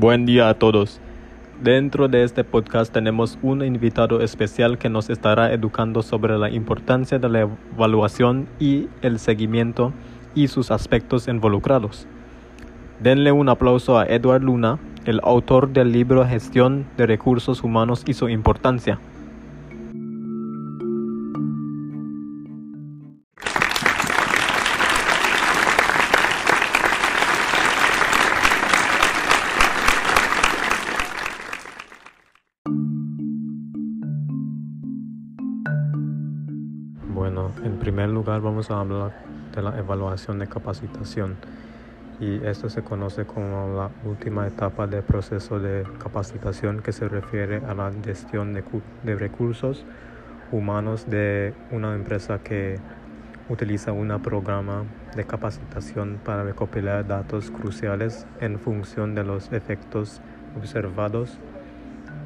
Buen día a todos. Dentro de este podcast tenemos un invitado especial que nos estará educando sobre la importancia de la evaluación y el seguimiento y sus aspectos involucrados. Denle un aplauso a Edward Luna, el autor del libro Gestión de Recursos Humanos y su importancia. Bueno, en primer lugar vamos a hablar de la evaluación de capacitación. Y esto se conoce como la última etapa del proceso de capacitación que se refiere a la gestión de, recursos humanos de una empresa que utiliza un programa de capacitación para recopilar datos cruciales en función de los efectos observados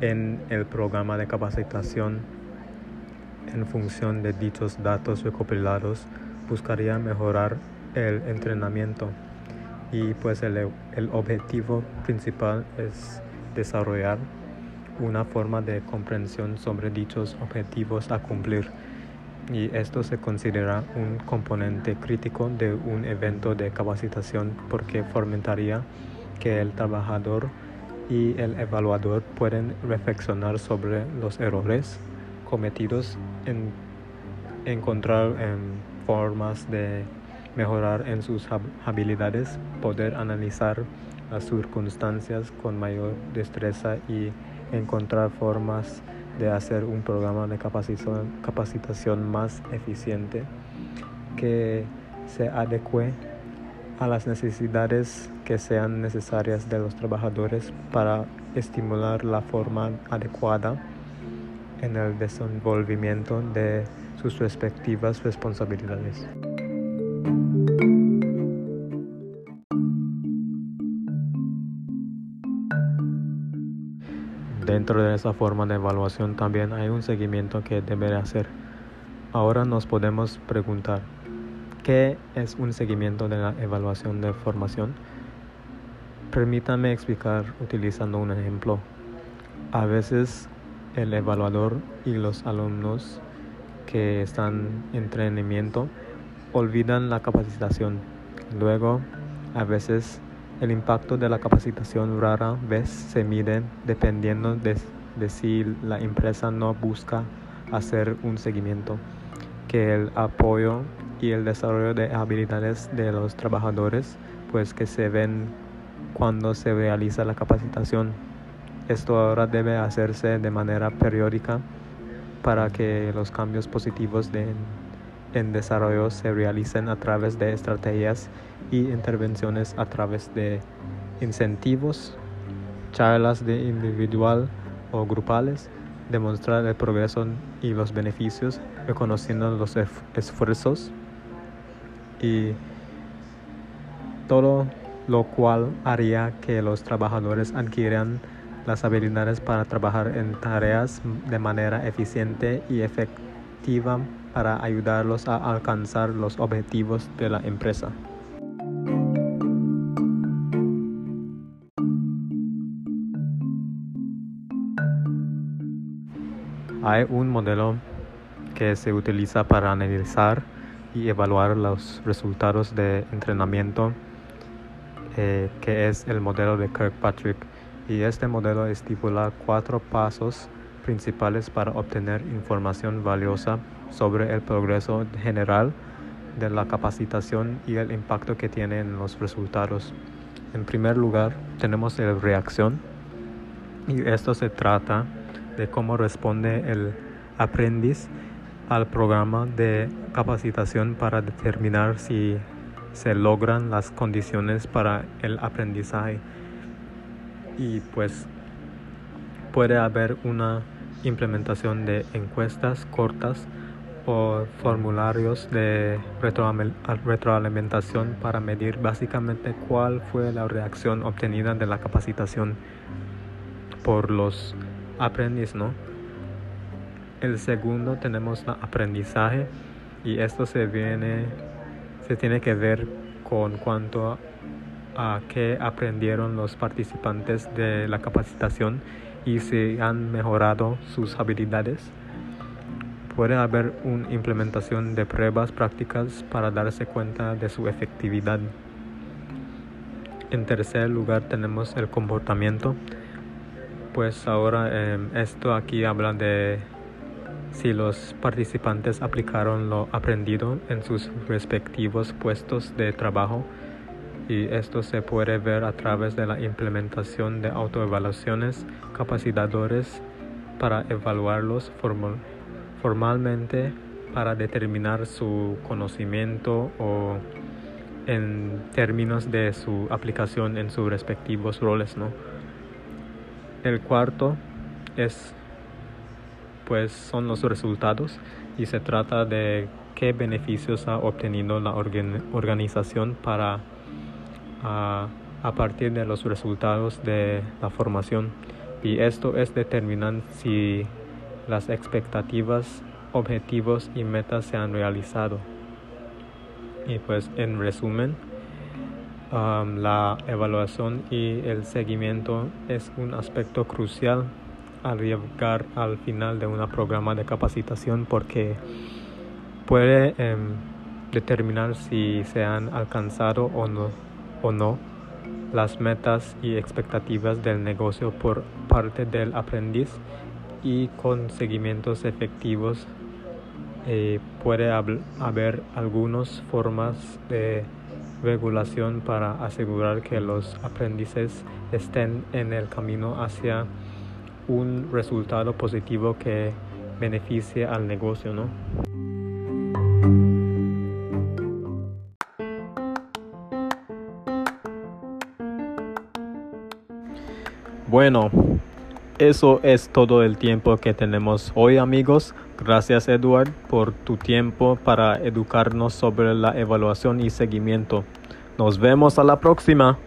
en el programa de capacitación en función de dichos datos recopilados, buscaría mejorar el entrenamiento. Y pues el, el, objetivo principal es desarrollar una forma de comprensión sobre dichos objetivos a cumplir. Y esto se considera un componente crítico de un evento de capacitación porque fomentaría que el trabajador y el evaluador pueden reflexionar sobre los errores cometidos en encontrar em, formas de mejorar en sus habilidades, poder analizar las circunstancias con mayor destreza y encontrar formas de hacer un programa de capacitación, capacitación más eficiente que se adecue a las necesidades que sean necesarias de los trabajadores para estimular la forma adecuada en el desenvolvimiento de sus respectivas responsabilidades. Dentro de esa forma de evaluación también hay un seguimiento que debe hacer. Ahora nos podemos preguntar, ¿qué es un seguimiento de la evaluación de formación? Permítanme explicar utilizando un ejemplo. A veces el evaluador y los alumnos que están en entrenamiento olvidan la capacitación. Luego, a veces, el impacto de la capacitación rara vez se mide dependiendo de, de si la empresa no busca hacer un seguimiento, que el apoyo y el desarrollo de habilidades de los trabajadores, pues que se ven cuando se realiza la capacitación. Esto ahora debe hacerse de manera periódica para que los cambios positivos en desarrollo se realicen a través de estrategias y intervenciones a través de incentivos, charlas de individual o grupales, demostrar el progreso y los beneficios, reconociendo los esfuerzos y todo lo cual haría que los trabajadores adquieran las habilidades para trabajar en tareas de manera eficiente y efectiva para ayudarlos a alcanzar los objetivos de la empresa. Hay un modelo que se utiliza para analizar y evaluar los resultados de entrenamiento eh, que es el modelo de Kirkpatrick y este modelo estipula cuatro pasos principales para obtener información valiosa sobre el progreso general de la capacitación y el impacto que tiene en los resultados. En primer lugar, tenemos la reacción y esto se trata de cómo responde el aprendiz al programa de capacitación para determinar si se logran las condiciones para el aprendizaje y pues puede haber una implementación de encuestas cortas o formularios de retroalimentación para medir básicamente cuál fue la reacción obtenida de la capacitación por los aprendices, ¿no? El segundo tenemos el aprendizaje y esto se viene se tiene que ver con cuanto a qué aprendieron los participantes de la capacitación y si han mejorado sus habilidades. Puede haber una implementación de pruebas prácticas para darse cuenta de su efectividad. En tercer lugar tenemos el comportamiento. Pues ahora em, esto aquí habla de si los participantes aplicaron lo aprendido en sus respectivos puestos de trabajo y esto se puede ver a través de la implementación de autoevaluaciones capacitadores para evaluarlos formalmente para determinar su conocimiento o en términos de su aplicación en sus respectivos roles, ¿no? El cuarto es pues son los resultados y se trata de qué beneficios ha obtenido la organización para a, partir de los resultados de la formación y esto es determinar si las expectativas, objetivos y metas se han realizado. Y pues en resumen, um, la evaluación y el seguimiento es un aspecto crucial al llegar al final de un programa de capacitación porque puede em, determinar si se han alcanzado o no, o no las metas y expectativas del negocio por parte del aprendiz y con seguimientos efectivos eh, puede haber algunas formas de regulación para asegurar que los aprendices estén en el camino hacia un resultado positivo que beneficie al negocio, ¿no? Bueno, eso es todo el tiempo que tenemos hoy amigos. Gracias Edward por tu tiempo para educarnos sobre la evaluación y seguimiento. Nos vemos a la próxima.